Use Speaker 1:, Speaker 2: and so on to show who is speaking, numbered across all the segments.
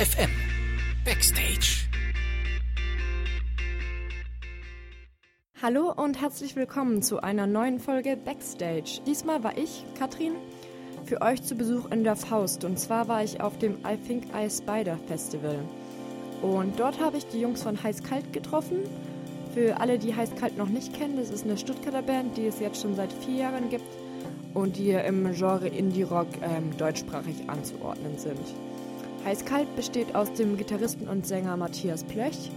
Speaker 1: FM Backstage.
Speaker 2: Hallo und herzlich willkommen zu einer neuen Folge Backstage. Diesmal war ich, Katrin, für euch zu Besuch in der Faust. Und zwar war ich auf dem I Think I Spider Festival. Und dort habe ich die Jungs von Heiß Kalt getroffen. Für alle, die Heiß Kalt noch nicht kennen, das ist eine Stuttgarter Band, die es jetzt schon seit vier Jahren gibt und die im Genre Indie-Rock ähm, deutschsprachig anzuordnen sind. Heiß-Kalt besteht aus dem Gitarristen und Sänger Matthias Plöch,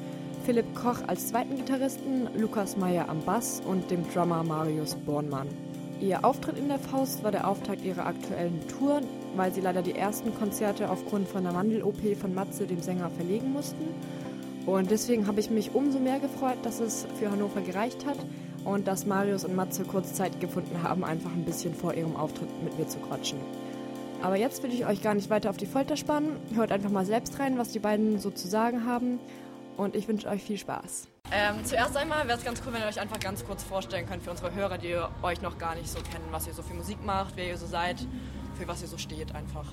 Speaker 2: Philipp Koch als zweiten Gitarristen, Lukas Meyer am Bass und dem Drummer Marius Bornmann. Ihr Auftritt in der Faust war der Auftakt ihrer aktuellen Tour, weil sie leider die ersten Konzerte aufgrund von der Mandel-OP von Matze, dem Sänger, verlegen mussten. Und deswegen habe ich mich umso mehr gefreut, dass es für Hannover gereicht hat und dass Marius und Matze kurz Zeit gefunden haben, einfach ein bisschen vor ihrem Auftritt mit mir zu quatschen. Aber jetzt will ich euch gar nicht weiter auf die Folter spannen. Hört einfach mal selbst rein, was die beiden so zu sagen haben. Und ich wünsche euch viel Spaß.
Speaker 3: Ähm, zuerst einmal wäre es ganz cool, wenn ihr euch einfach ganz kurz vorstellen könnt für unsere Hörer, die euch noch gar nicht so kennen, was ihr so für Musik macht, wer ihr so seid, für was ihr so steht einfach.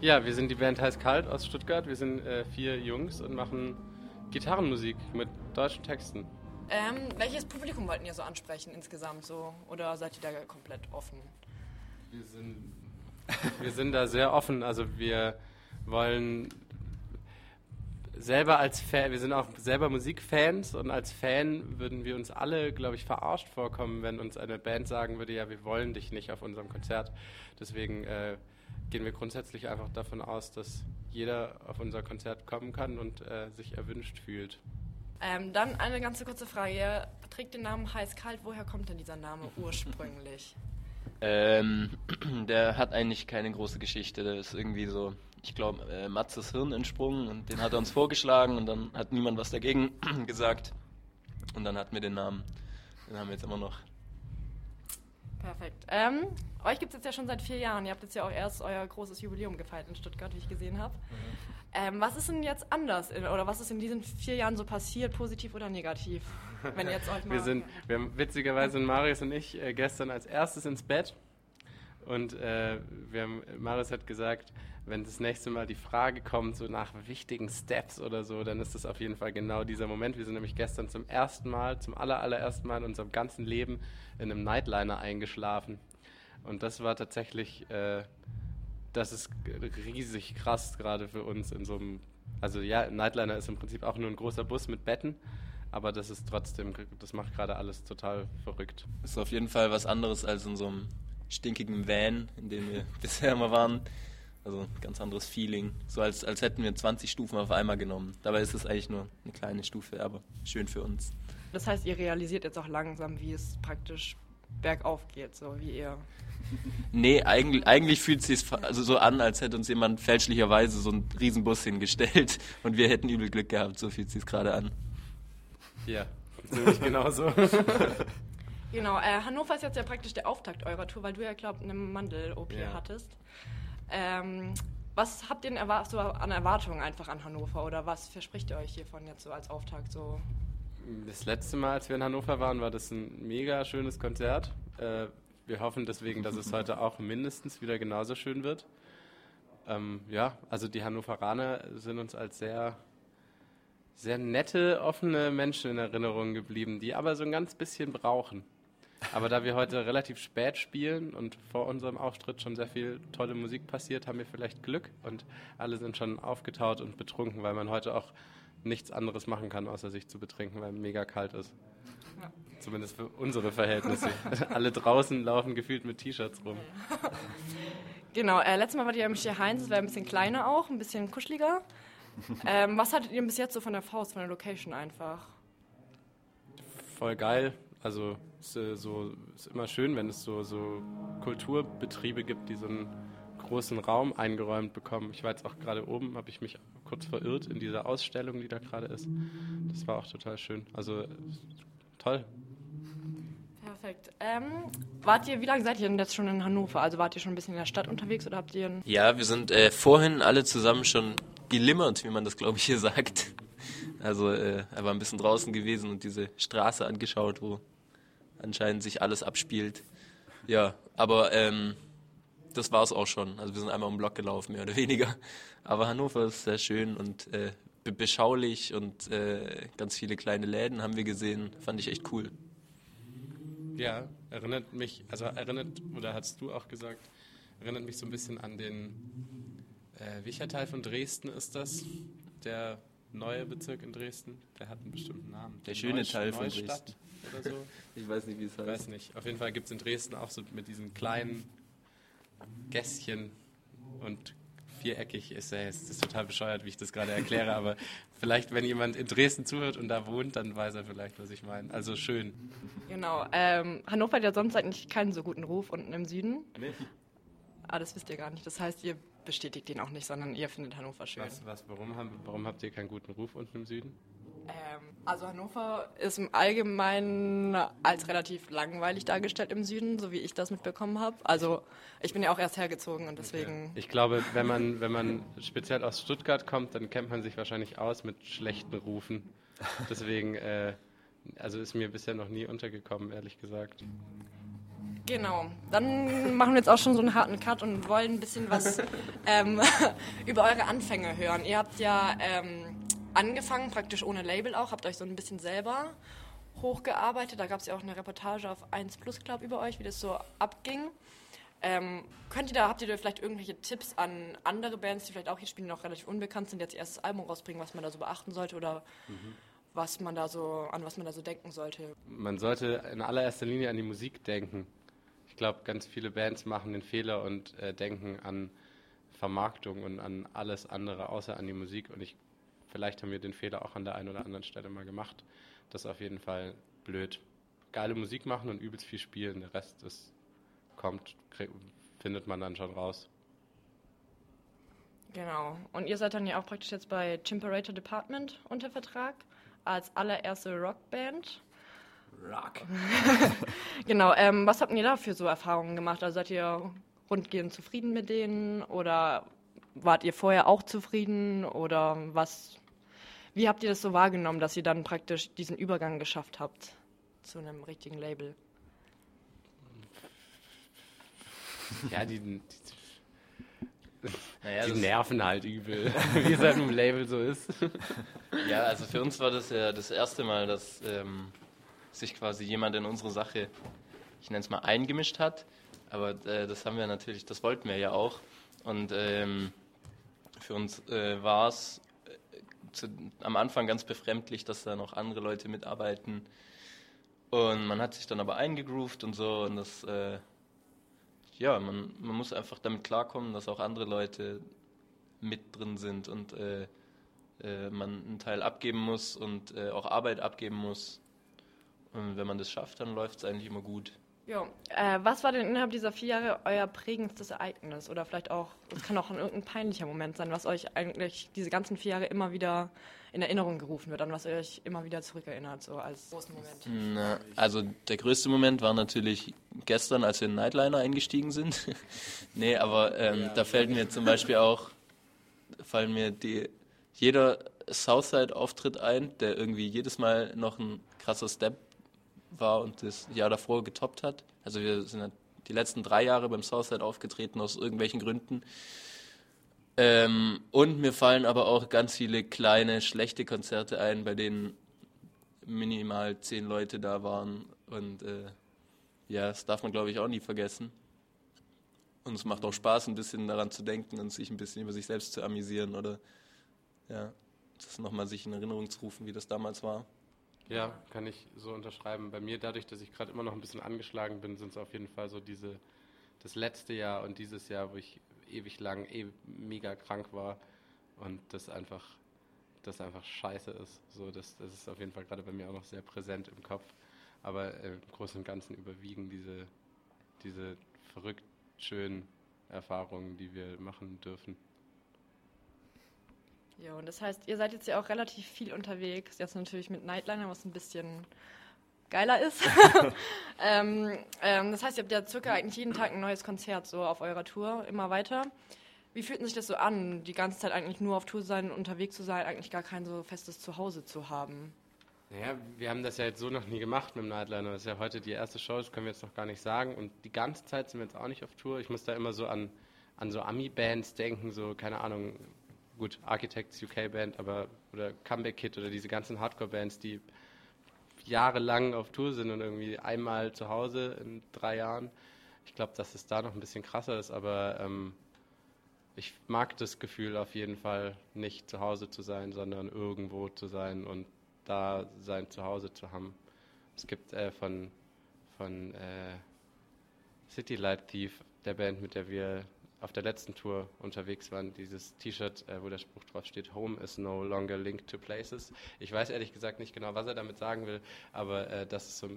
Speaker 4: Ja, wir sind die Band Heiß Kalt aus Stuttgart. Wir sind äh, vier Jungs und machen Gitarrenmusik mit deutschen Texten.
Speaker 3: Ähm, welches Publikum wollten ihr so ansprechen insgesamt so? Oder seid ihr da komplett offen?
Speaker 4: Wir sind, wir sind da sehr offen. Also wir wollen selber als Fan, wir sind auch selber Musikfans und als Fan würden wir uns alle, glaube ich, verarscht vorkommen, wenn uns eine Band sagen würde, ja, wir wollen dich nicht auf unserem Konzert. Deswegen äh, gehen wir grundsätzlich einfach davon aus, dass jeder auf unser Konzert kommen kann und äh, sich erwünscht fühlt.
Speaker 3: Ähm, dann eine ganz kurze Frage. Ihr trägt den Namen Heiß-Kalt. Woher kommt denn dieser Name ursprünglich?
Speaker 5: Ähm, der hat eigentlich keine große Geschichte. Der ist irgendwie so, ich glaube, äh, Matzes Hirn entsprungen und den hat er uns vorgeschlagen und dann hat niemand was dagegen gesagt. Und dann hatten wir den Namen. Den haben wir jetzt immer noch.
Speaker 3: Perfekt. Ähm, euch gibt es jetzt ja schon seit vier Jahren. Ihr habt jetzt ja auch erst euer großes Jubiläum gefeiert in Stuttgart, wie ich gesehen habe. Mhm. Ähm, was ist denn jetzt anders in, oder was ist in diesen vier Jahren so passiert, positiv oder negativ?
Speaker 4: Wenn jetzt euch mal wir sind, wir haben witzigerweise Marius und ich äh, gestern als erstes ins Bett und äh, wir haben, Marius hat gesagt, wenn das nächste Mal die Frage kommt, so nach wichtigen Steps oder so, dann ist das auf jeden Fall genau dieser Moment. Wir sind nämlich gestern zum ersten Mal, zum aller, allerersten Mal in unserem ganzen Leben in einem Nightliner eingeschlafen. Und das war tatsächlich äh, das ist riesig krass gerade für uns in so einem. Also ja, Nightliner ist im Prinzip auch nur ein großer Bus mit Betten, aber das ist trotzdem, das macht gerade alles total verrückt.
Speaker 5: Das ist auf jeden Fall was anderes als in so einem stinkigen Van, in dem wir bisher immer waren. Also ein ganz anderes Feeling. So als, als hätten wir 20 Stufen auf einmal genommen. Dabei ist es eigentlich nur eine kleine Stufe, aber schön für uns.
Speaker 3: Das heißt, ihr realisiert jetzt auch langsam, wie es praktisch bergauf geht, so wie ihr
Speaker 5: Nee, eigentlich, eigentlich fühlt es sich also so an, als hätte uns jemand fälschlicherweise so einen Riesenbus hingestellt und wir hätten übel Glück gehabt. So fühlt es sich gerade an.
Speaker 4: Ja, ziemlich genauso.
Speaker 3: genau, äh, Hannover ist jetzt ja praktisch der Auftakt eurer Tour, weil du ja, glaube eine Mandel-OP ja. hattest. Ähm, was habt ihr so an Erwartungen einfach an Hannover oder was verspricht ihr euch hiervon jetzt so als Auftakt so?
Speaker 4: Das letzte Mal, als wir in Hannover waren, war das ein mega schönes Konzert. Äh, wir hoffen deswegen, dass es heute auch mindestens wieder genauso schön wird. Ähm, ja, also die Hannoveraner sind uns als sehr, sehr nette, offene Menschen in Erinnerung geblieben, die aber so ein ganz bisschen brauchen. Aber da wir heute relativ spät spielen und vor unserem Auftritt schon sehr viel tolle Musik passiert, haben wir vielleicht Glück und alle sind schon aufgetaut und betrunken, weil man heute auch nichts anderes machen kann, außer sich zu betrinken, weil es mega kalt ist. Ja. Zumindest für unsere Verhältnisse. Alle draußen laufen gefühlt mit T-Shirts rum.
Speaker 3: Genau, äh, letztes Mal war ihr im Stier Heinz, es war ein bisschen kleiner auch, ein bisschen kuscheliger. Ähm, was hattet ihr bis jetzt so von der Faust, von der Location einfach?
Speaker 4: Voll geil. Also ist, äh, so, ist immer schön, wenn es so, so Kulturbetriebe gibt, die so einen großen Raum eingeräumt bekommen. Ich war jetzt auch gerade oben, habe ich mich kurz verirrt in dieser Ausstellung, die da gerade ist. Das war auch total schön. Also toll.
Speaker 3: Perfekt. Ähm, wart ihr, wie lange seid ihr denn jetzt schon in Hannover? Also wart ihr schon ein bisschen in der Stadt unterwegs oder habt ihr
Speaker 5: Ja, wir sind äh, vorhin alle zusammen schon gelimmert, wie man das glaube ich hier sagt. Also äh, er war ein bisschen draußen gewesen und diese Straße angeschaut, wo anscheinend sich alles abspielt. Ja, aber ähm, das war es auch schon. Also wir sind einmal um den Block gelaufen, mehr oder weniger. Aber Hannover ist sehr schön und äh, beschaulich und äh, ganz viele kleine Läden haben wir gesehen. Fand ich echt cool.
Speaker 4: Ja, erinnert mich, also erinnert, oder hast du auch gesagt, erinnert mich so ein bisschen an den, äh, welcher Teil von Dresden ist das? Der neue Bezirk in Dresden? Der hat einen bestimmten Namen.
Speaker 5: Der schöne
Speaker 4: Neustadt
Speaker 5: Teil von
Speaker 4: Neustadt oder so?
Speaker 5: Ich weiß nicht, wie es
Speaker 4: Ich weiß nicht. Auf jeden Fall gibt es in Dresden auch so mit diesen kleinen Gässchen und viereckig ist ja jetzt ist total bescheuert, wie ich das gerade erkläre, aber vielleicht, wenn jemand in Dresden zuhört und da wohnt, dann weiß er vielleicht, was ich meine. Also schön.
Speaker 3: Genau. Ähm, Hannover hat ja sonst eigentlich keinen so guten Ruf unten im Süden. Ah, das wisst ihr gar nicht. Das heißt, ihr bestätigt den auch nicht, sondern ihr findet Hannover schön.
Speaker 4: Was, was, warum, haben, warum habt ihr keinen guten Ruf unten im Süden?
Speaker 3: Ähm, also Hannover ist im Allgemeinen als relativ langweilig dargestellt im Süden, so wie ich das mitbekommen habe. Also ich bin ja auch erst hergezogen und deswegen.
Speaker 4: Ich glaube, wenn man, wenn man speziell aus Stuttgart kommt, dann kennt man sich wahrscheinlich aus mit schlechten Rufen. Deswegen, äh, also ist mir bisher noch nie untergekommen, ehrlich gesagt.
Speaker 3: Genau. Dann machen wir jetzt auch schon so einen harten Cut und wollen ein bisschen was ähm, über eure Anfänge hören. Ihr habt ja ähm, angefangen, praktisch ohne Label auch, habt euch so ein bisschen selber hochgearbeitet. Da gab es ja auch eine Reportage auf 1 Plus Club über euch, wie das so abging. Ähm, könnt ihr da, habt ihr da vielleicht irgendwelche Tipps an andere Bands, die vielleicht auch hier spielen, die noch relativ unbekannt sind, jetzt ihr erstes Album rausbringen, was man da so beachten sollte oder was man da so, an was man da so denken sollte?
Speaker 4: Man sollte in allererster Linie an die Musik denken. Ich glaube, ganz viele Bands machen den Fehler und äh, denken an Vermarktung und an alles andere außer an die Musik. Und ich, vielleicht haben wir den Fehler auch an der einen oder anderen Stelle mal gemacht. Das ist auf jeden Fall blöd. Geile Musik machen und übelst viel spielen. Der Rest ist, kommt, findet man dann schon raus.
Speaker 3: Genau. Und ihr seid dann ja auch praktisch jetzt bei Chimperator Department unter Vertrag als allererste Rockband.
Speaker 5: Rock.
Speaker 3: Genau. Ähm, was habt ihr da für so Erfahrungen gemacht? Also seid ihr rundgehend zufrieden mit denen oder wart ihr vorher auch zufrieden oder was? Wie habt ihr das so wahrgenommen, dass ihr dann praktisch diesen Übergang geschafft habt zu einem richtigen Label?
Speaker 4: Ja, die, die,
Speaker 5: Naja,
Speaker 4: die nerven halt übel, wie es halt im Label so ist.
Speaker 5: Ja, also für uns war das ja das erste Mal, dass ähm, sich quasi jemand in unsere Sache, ich nenne es mal, eingemischt hat. Aber äh, das haben wir natürlich, das wollten wir ja auch. Und ähm, für uns äh, war es äh, zu, am Anfang ganz befremdlich, dass da noch andere Leute mitarbeiten. Und man hat sich dann aber eingegroovt und so. Und das, äh, ja, man, man muss einfach damit klarkommen, dass auch andere Leute mit drin sind und äh, äh, man einen Teil abgeben muss und äh, auch Arbeit abgeben muss. Und wenn man das schafft, dann läuft es eigentlich immer gut.
Speaker 3: Ja. Äh, was war denn innerhalb dieser vier Jahre euer prägendstes Ereignis? Oder vielleicht auch, es kann auch ein irgendein peinlicher Moment sein, was euch eigentlich diese ganzen vier Jahre immer wieder in Erinnerung gerufen wird, an was ihr euch immer wieder zurückerinnert, so als großen Moment.
Speaker 5: Na, also der größte Moment war natürlich gestern, als wir in Nightliner eingestiegen sind. nee, aber ähm, da fällt mir zum Beispiel auch, fallen mir die, jeder Southside-Auftritt ein, der irgendwie jedes Mal noch ein krasser Step war und das Jahr davor getoppt hat. Also wir sind ja die letzten drei Jahre beim Southside aufgetreten aus irgendwelchen Gründen. Ähm, und mir fallen aber auch ganz viele kleine, schlechte Konzerte ein, bei denen minimal zehn Leute da waren. Und äh, ja, das darf man, glaube ich, auch nie vergessen. Und es macht auch Spaß, ein bisschen daran zu denken und sich ein bisschen über sich selbst zu amüsieren oder ja, das nochmal sich in Erinnerung zu rufen, wie das damals war.
Speaker 4: Ja, kann ich so unterschreiben. Bei mir, dadurch, dass ich gerade immer noch ein bisschen angeschlagen bin, sind es auf jeden Fall so diese, das letzte Jahr und dieses Jahr, wo ich ewig lang eh mega krank war und das einfach, das einfach scheiße ist. So, das, das ist auf jeden Fall gerade bei mir auch noch sehr präsent im Kopf. Aber äh, im Großen und Ganzen überwiegen diese, diese verrückt schönen Erfahrungen, die wir machen dürfen.
Speaker 3: Ja, und das heißt, ihr seid jetzt ja auch relativ viel unterwegs. Jetzt natürlich mit Nightliner, was ein bisschen geiler ist. ähm, ähm, das heißt, ihr habt ja circa eigentlich jeden Tag ein neues Konzert so auf eurer Tour, immer weiter. Wie fühlt sich das so an, die ganze Zeit eigentlich nur auf Tour sein, unterwegs zu sein, eigentlich gar kein so festes Zuhause zu haben?
Speaker 4: Naja, wir haben das ja jetzt so noch nie gemacht mit dem Nightliner. Das ist ja heute die erste Show, das können wir jetzt noch gar nicht sagen. Und die ganze Zeit sind wir jetzt auch nicht auf Tour. Ich muss da immer so an, an so Ami-Bands denken, so, keine Ahnung, gut, Architects UK Band, aber, oder Comeback Kid oder diese ganzen Hardcore-Bands, die jahrelang auf Tour sind und irgendwie einmal zu Hause in drei Jahren. Ich glaube, dass es da noch ein bisschen krasser ist, aber ähm, ich mag das Gefühl auf jeden Fall, nicht zu Hause zu sein, sondern irgendwo zu sein und da sein Zuhause zu haben. Es gibt äh, von, von äh, City Light Thief, der Band, mit der wir auf der letzten Tour unterwegs waren, dieses T-Shirt, äh, wo der Spruch drauf steht, Home is no longer linked to places. Ich weiß ehrlich gesagt nicht genau, was er damit sagen will, aber äh, das ist so,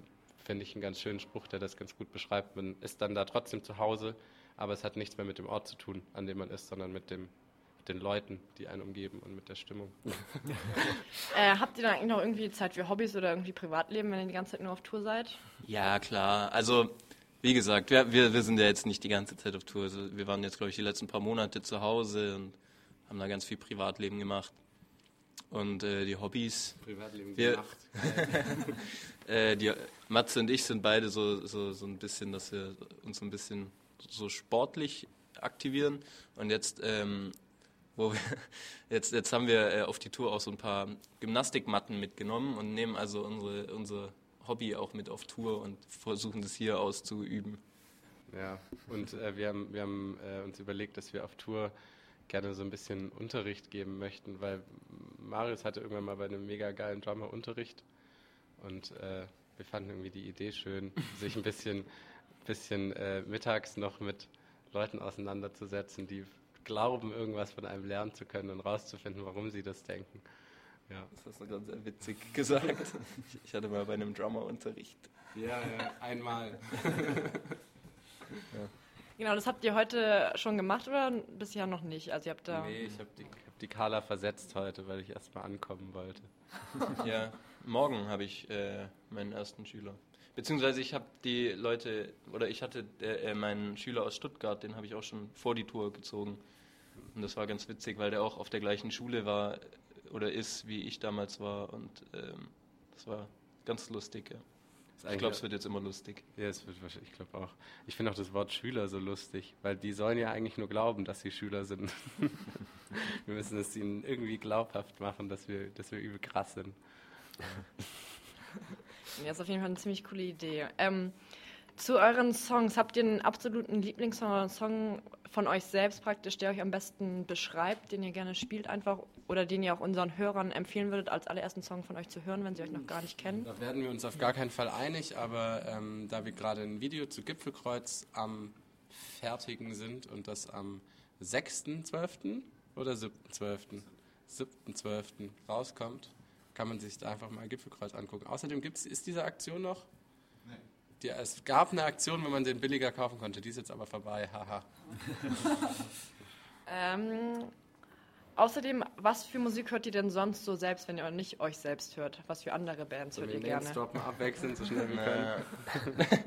Speaker 4: finde ich, ein ganz schönen Spruch, der das ganz gut beschreibt. Man ist dann da trotzdem zu Hause, aber es hat nichts mehr mit dem Ort zu tun, an dem man ist, sondern mit dem den Leuten, die einen umgeben und mit der Stimmung.
Speaker 3: äh, habt ihr dann eigentlich noch irgendwie Zeit für Hobbys oder irgendwie Privatleben, wenn ihr die ganze Zeit nur auf Tour seid?
Speaker 5: Ja, klar. Also, wie gesagt, wir, wir, wir sind ja jetzt nicht die ganze Zeit auf Tour. Also, wir waren jetzt, glaube ich, die letzten paar Monate zu Hause und haben da ganz viel Privatleben gemacht. Und äh, die Hobbys.
Speaker 4: Privatleben
Speaker 5: wir,
Speaker 4: gemacht.
Speaker 5: äh, die, Matze und ich sind beide so, so, so ein bisschen, dass wir uns so ein bisschen so sportlich aktivieren. Und jetzt ähm, wo wir jetzt, jetzt haben wir äh, auf die Tour auch so ein paar Gymnastikmatten mitgenommen und nehmen also unsere, unser Hobby auch mit auf Tour und versuchen das hier auszuüben.
Speaker 4: Ja, und äh, wir haben, wir haben äh, uns überlegt, dass wir auf Tour gerne so ein bisschen Unterricht geben möchten, weil Marius hatte irgendwann mal bei einem mega geilen Drummer Unterricht und äh, wir fanden irgendwie die Idee schön, sich ein bisschen, bisschen äh, mittags noch mit Leuten auseinanderzusetzen, die glauben, irgendwas von einem lernen zu können und rauszufinden, warum sie das denken.
Speaker 5: Ja. Das hast du gerade sehr witzig gesagt. Ich hatte mal bei einem Drummer-Unterricht.
Speaker 4: Ja, ja, einmal.
Speaker 3: ja. Genau, das habt ihr heute schon gemacht oder bisher noch nicht? Also ihr habt da
Speaker 4: nee, ich habe die, hab die Carla versetzt heute, weil ich erst mal ankommen wollte.
Speaker 5: ja, morgen habe ich äh, meinen ersten Schüler. Beziehungsweise ich habe die Leute, oder ich hatte äh, meinen Schüler aus Stuttgart, den habe ich auch schon vor die Tour gezogen. Und das war ganz witzig, weil der auch auf der gleichen Schule war oder ist, wie ich damals war. Und ähm, das war ganz lustig, ja. Ich glaube, es wird jetzt immer lustig.
Speaker 4: Ja, es wird wahrscheinlich, ich glaube auch. Ich finde auch das Wort Schüler so lustig, weil die sollen ja eigentlich nur glauben, dass sie Schüler sind. wir müssen es ihnen irgendwie glaubhaft machen, dass wir, dass wir übel krass sind.
Speaker 3: Ja, ist auf jeden Fall eine ziemlich coole Idee. Ähm, zu euren Songs, habt ihr einen absoluten Lieblingssong oder einen Song von euch selbst praktisch, der euch am besten beschreibt, den ihr gerne spielt einfach oder den ihr auch unseren Hörern empfehlen würdet, als allerersten Song von euch zu hören, wenn sie euch noch gar nicht kennen?
Speaker 4: Da werden wir uns auf gar keinen Fall einig, aber ähm, da wir gerade ein Video zu Gipfelkreuz am Fertigen sind und das am 6.12. oder 7.12. 7.12. rauskommt, kann man sich da einfach mal Gipfelkreuz angucken. Außerdem gibt's, ist diese Aktion noch? Die, es gab eine Aktion, wo man den billiger kaufen konnte. Die ist jetzt aber vorbei. Haha.
Speaker 3: ähm, außerdem, was für Musik hört ihr denn sonst so selbst, wenn ihr nicht euch selbst hört? Was für andere Bands so hört ihr gerne?
Speaker 4: Stoppen, abwechseln, so schnell wie können.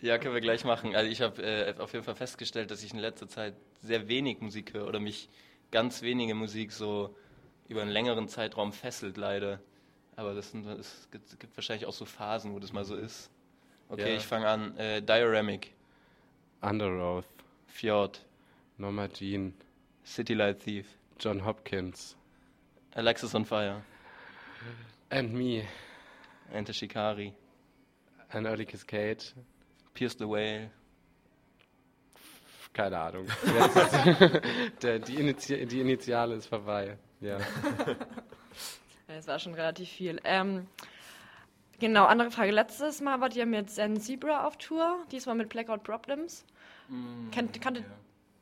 Speaker 5: Ja, können wir gleich machen. Also ich habe äh, auf jeden Fall festgestellt, dass ich in letzter Zeit sehr wenig Musik höre oder mich ganz wenige Musik so über einen längeren Zeitraum fesselt, leider. Aber das, sind, es gibt, gibt, wahrscheinlich auch so Phasen, wo das mal so ist. Okay, ja. ich fange an. Äh, Dioramic.
Speaker 4: Underoath.
Speaker 5: Fjord.
Speaker 4: Norma Jean.
Speaker 5: City Light Thief.
Speaker 4: John Hopkins.
Speaker 5: Alexis on Fire.
Speaker 4: And Me.
Speaker 5: Enter Shikari.
Speaker 4: An Early Cascade.
Speaker 5: Pierce the Whale.
Speaker 4: Keine Ahnung. Der, die, Initi die Initiale ist vorbei. Ja.
Speaker 3: Es war schon relativ viel. Ähm, genau, andere Frage. Letztes Mal wart ihr mit Zen Zebra auf Tour, diesmal mit Blackout Problems. Mm, Kennt, kanntet, ja.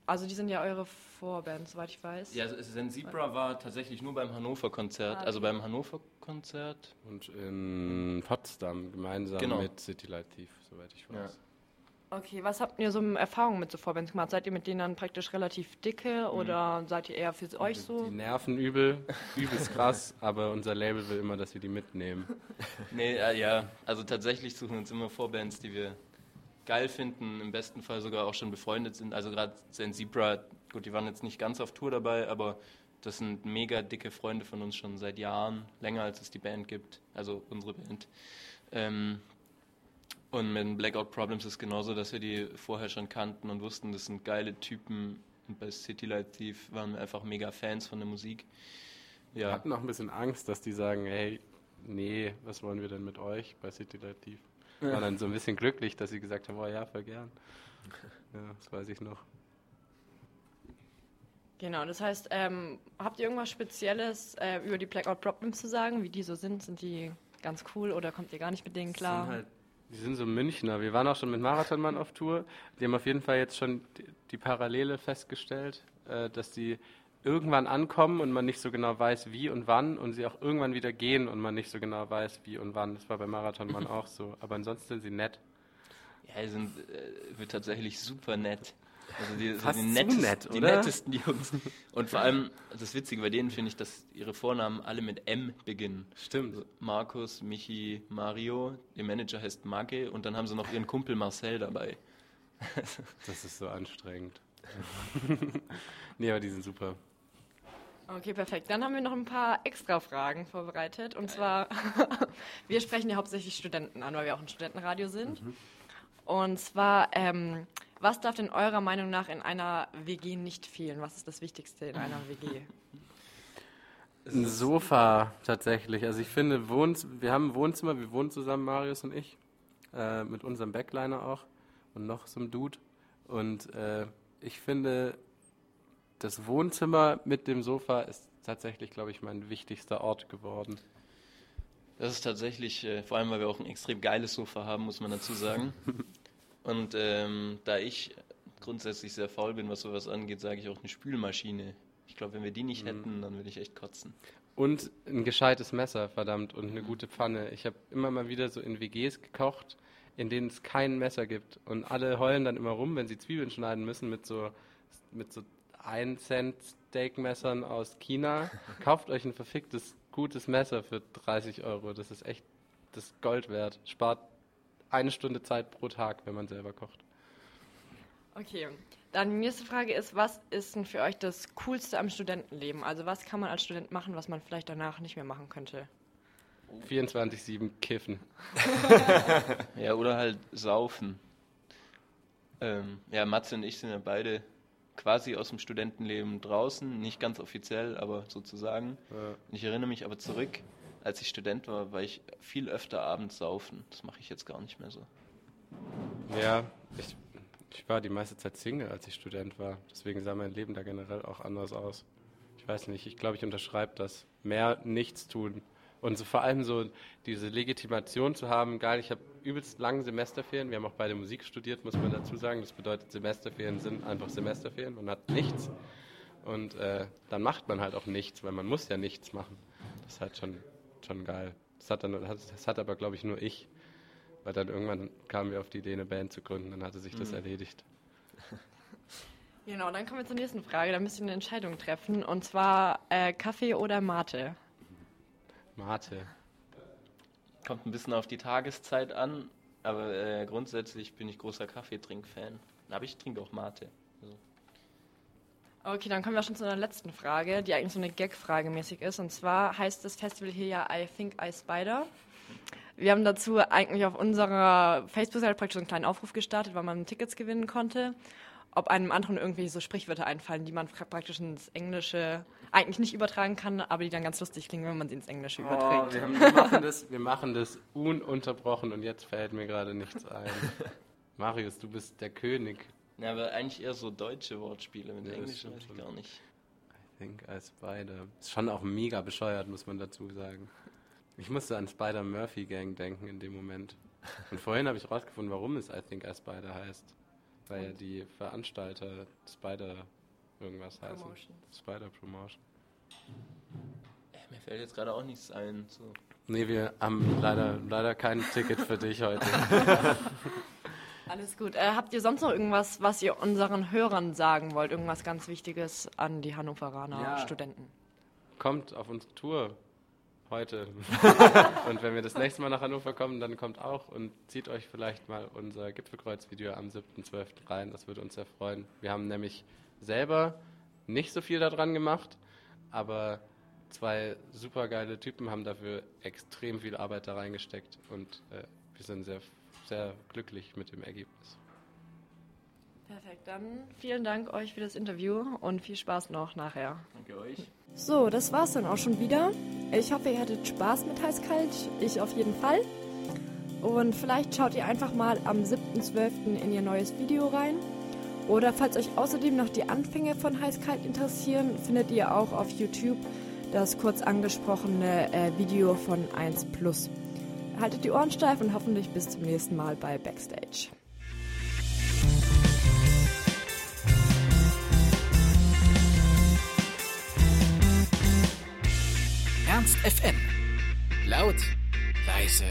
Speaker 3: Also die sind ja eure Vorband, soweit ich weiß.
Speaker 5: Ja, Zen Zebra war tatsächlich nur beim Hannover-Konzert, ah, also beim Hannover-Konzert.
Speaker 4: Und in Potsdam gemeinsam genau. mit City Light Thief, soweit ich weiß. Ja.
Speaker 3: Okay, was habt ihr so Erfahrungen mit so Vorbands gemacht? Seid ihr mit denen dann praktisch relativ dicke mhm. oder seid ihr eher für euch so?
Speaker 4: Die nerven übel, übelst krass, aber unser Label will immer, dass wir die mitnehmen.
Speaker 5: Nee, äh, ja, also tatsächlich suchen wir uns immer Vorbands, die wir geil finden, im besten Fall sogar auch schon befreundet sind. Also gerade Zen Zebra, gut, die waren jetzt nicht ganz auf Tour dabei, aber das sind mega dicke Freunde von uns schon seit Jahren, länger als es die Band gibt, also unsere Band. Ähm, und mit Blackout Problems ist genauso, dass wir die vorher schon kannten und wussten, das sind geile Typen. Und bei City Light Thief waren wir einfach mega Fans von der Musik.
Speaker 4: Wir hatten auch ein bisschen Angst, dass die sagen, hey, nee, was wollen wir denn mit euch bei City Light Thief? Ja. War dann so ein bisschen glücklich, dass sie gesagt haben, oh ja, voll gern. Ja, das weiß ich noch.
Speaker 3: Genau, das heißt, ähm, habt ihr irgendwas Spezielles äh, über die Blackout Problems zu sagen, wie die so sind? Sind die ganz cool oder kommt ihr gar nicht mit denen klar?
Speaker 4: Sind halt, die sind so Münchner. Wir waren auch schon mit Marathonmann auf Tour. Die haben auf jeden Fall jetzt schon die, Parallele festgestellt, äh, dass die irgendwann ankommen und man nicht so genau weiß, wie und wann und sie auch irgendwann wieder gehen und man nicht so genau weiß, wie und wann. Das war bei Marathonmann auch so. Aber ansonsten sind sie nett.
Speaker 5: Ja, die sind äh, tatsächlich super nett. Also die,
Speaker 4: Fast
Speaker 5: die,
Speaker 4: nettesten, nett,
Speaker 5: die nettesten Jungs. Und vor allem, das Witzige bei denen finde ich, dass ihre Vornamen alle mit M beginnen.
Speaker 4: Stimmt.
Speaker 5: Also Markus, Michi, Mario, ihr Manager heißt Mage und dann haben sie noch ihren Kumpel Marcel dabei.
Speaker 4: das ist so anstrengend. nee, aber die sind super.
Speaker 3: Okay, perfekt. Dann haben wir noch ein paar extra Fragen vorbereitet. Und zwar, wir sprechen ja hauptsächlich Studenten an, weil wir auch ein Studentenradio sind. Mhm. Und zwar, ähm, was darf denn eurer Meinung nach in einer WG nicht fehlen? Was ist das Wichtigste in einer WG?
Speaker 4: Ein Sofa tatsächlich. Also ich finde, Wohns wir haben ein Wohnzimmer, wir wohnen zusammen, Marius und ich, äh, mit unserem Backliner auch und noch so einem Dude. Und äh, ich finde, das Wohnzimmer mit dem Sofa ist tatsächlich, glaube ich, mein wichtigster Ort geworden.
Speaker 5: Das ist tatsächlich, äh, vor allem weil wir auch ein extrem geiles Sofa haben, muss man dazu sagen. Und ähm, da ich grundsätzlich sehr faul bin, was sowas angeht, sage ich auch eine Spülmaschine. Ich glaube, wenn wir die nicht mhm. hätten, dann würde ich echt kotzen.
Speaker 4: Und ein gescheites Messer, verdammt, und eine gute Pfanne. Ich habe immer mal wieder so in WGs gekocht, in denen es kein Messer gibt. Und alle heulen dann immer rum, wenn sie Zwiebeln schneiden müssen mit so, mit so 1 Cent Steakmessern aus China. Kauft euch ein verficktes, gutes Messer für 30 Euro. Das ist echt das Gold wert. Spart eine Stunde Zeit pro Tag, wenn man selber kocht.
Speaker 3: Okay, dann die nächste Frage ist, was ist denn für euch das Coolste am Studentenleben? Also was kann man als Student machen, was man vielleicht danach nicht mehr machen könnte?
Speaker 4: 24-7 kiffen.
Speaker 5: ja, oder halt saufen. Ähm, ja, Matze und ich sind ja beide quasi aus dem Studentenleben draußen, nicht ganz offiziell, aber sozusagen. Ja. Ich erinnere mich aber zurück, als ich Student war, war ich viel öfter abends saufen. Das mache ich jetzt gar nicht mehr so.
Speaker 4: Ja, ich, ich war die meiste Zeit Single, als ich Student war. Deswegen sah mein Leben da generell auch anders aus. Ich weiß nicht, ich glaube, ich unterschreibe das. Mehr nichts tun. Und so vor allem so diese Legitimation zu haben, geil, ich habe übelst lange Semesterferien. Wir haben auch beide Musik studiert, muss man dazu sagen. Das bedeutet, Semesterferien sind einfach Semesterferien. Man hat nichts. Und äh, dann macht man halt auch nichts, weil man muss ja nichts machen. Das ist halt schon schon geil. Das hat, dann, das hat aber, glaube ich, nur ich. Weil dann irgendwann kamen wir auf die Idee, eine Band zu gründen. Dann hatte sich das mhm. erledigt.
Speaker 3: Genau, dann kommen wir zur nächsten Frage. Da müsst ihr eine Entscheidung treffen. Und zwar äh, Kaffee oder Mate?
Speaker 4: Mate.
Speaker 5: Kommt ein bisschen auf die Tageszeit an. Aber äh, grundsätzlich bin ich großer Kaffeetrink-Fan. Aber ich trinke auch Mate. Also.
Speaker 3: Okay, dann kommen wir schon zu einer letzten Frage, die eigentlich so eine Gag-Frage mäßig ist. Und zwar heißt das Festival hier ja I Think I Spider. Wir haben dazu eigentlich auf unserer Facebook-Seite praktisch einen kleinen Aufruf gestartet, weil man Tickets gewinnen konnte. Ob einem anderen irgendwie so Sprichwörter einfallen, die man praktisch ins Englische eigentlich nicht übertragen kann, aber die dann ganz lustig klingen, wenn man sie ins Englische oh, überträgt.
Speaker 4: Wir, haben, wir, machen das, wir machen das ununterbrochen und jetzt fällt mir gerade nichts ein. Marius, du bist der König.
Speaker 5: Ja, aber eigentlich eher so deutsche Wortspiele mit ja, Englisch weiß ich gar nicht.
Speaker 4: I think I Spider. Ist schon auch mega bescheuert, muss man dazu sagen. Ich musste an Spider Murphy Gang denken in dem Moment. Und vorhin habe ich rausgefunden, warum es I think I Spider heißt. Weil ja die Veranstalter Spider irgendwas heißen. Promotion. Spider Promotion.
Speaker 5: Äh, mir fällt jetzt gerade auch nichts ein. So.
Speaker 4: Nee, wir haben leider, leider kein Ticket für dich heute.
Speaker 3: Alles gut. Äh, habt ihr sonst noch irgendwas, was ihr unseren Hörern sagen wollt? Irgendwas ganz Wichtiges an die Hannoveraner ja. Studenten?
Speaker 4: Kommt auf unsere Tour heute. und wenn wir das nächste Mal nach Hannover kommen, dann kommt auch und zieht euch vielleicht mal unser Gipfelkreuz-Video am 7.12. rein. Das würde uns sehr freuen. Wir haben nämlich selber nicht so viel daran gemacht, aber zwei super geile Typen haben dafür extrem viel Arbeit da reingesteckt und äh, wir sind sehr, sehr glücklich mit dem Ergebnis.
Speaker 6: Perfekt, dann vielen Dank euch für das Interview und viel Spaß noch nachher.
Speaker 5: Danke euch.
Speaker 3: So, das war's dann auch schon wieder. Ich hoffe, ihr hattet Spaß mit Heißkalt. Ich auf jeden Fall. Und vielleicht schaut ihr einfach mal am 7.12. in ihr neues Video rein. Oder falls euch außerdem noch die Anfänge von Heißkalt interessieren, findet ihr auch auf YouTube das kurz angesprochene äh, Video von 1 Plus. Haltet die Ohren steif und hoffentlich bis zum nächsten Mal bei Backstage.
Speaker 1: Ernst FM. Laut, leise,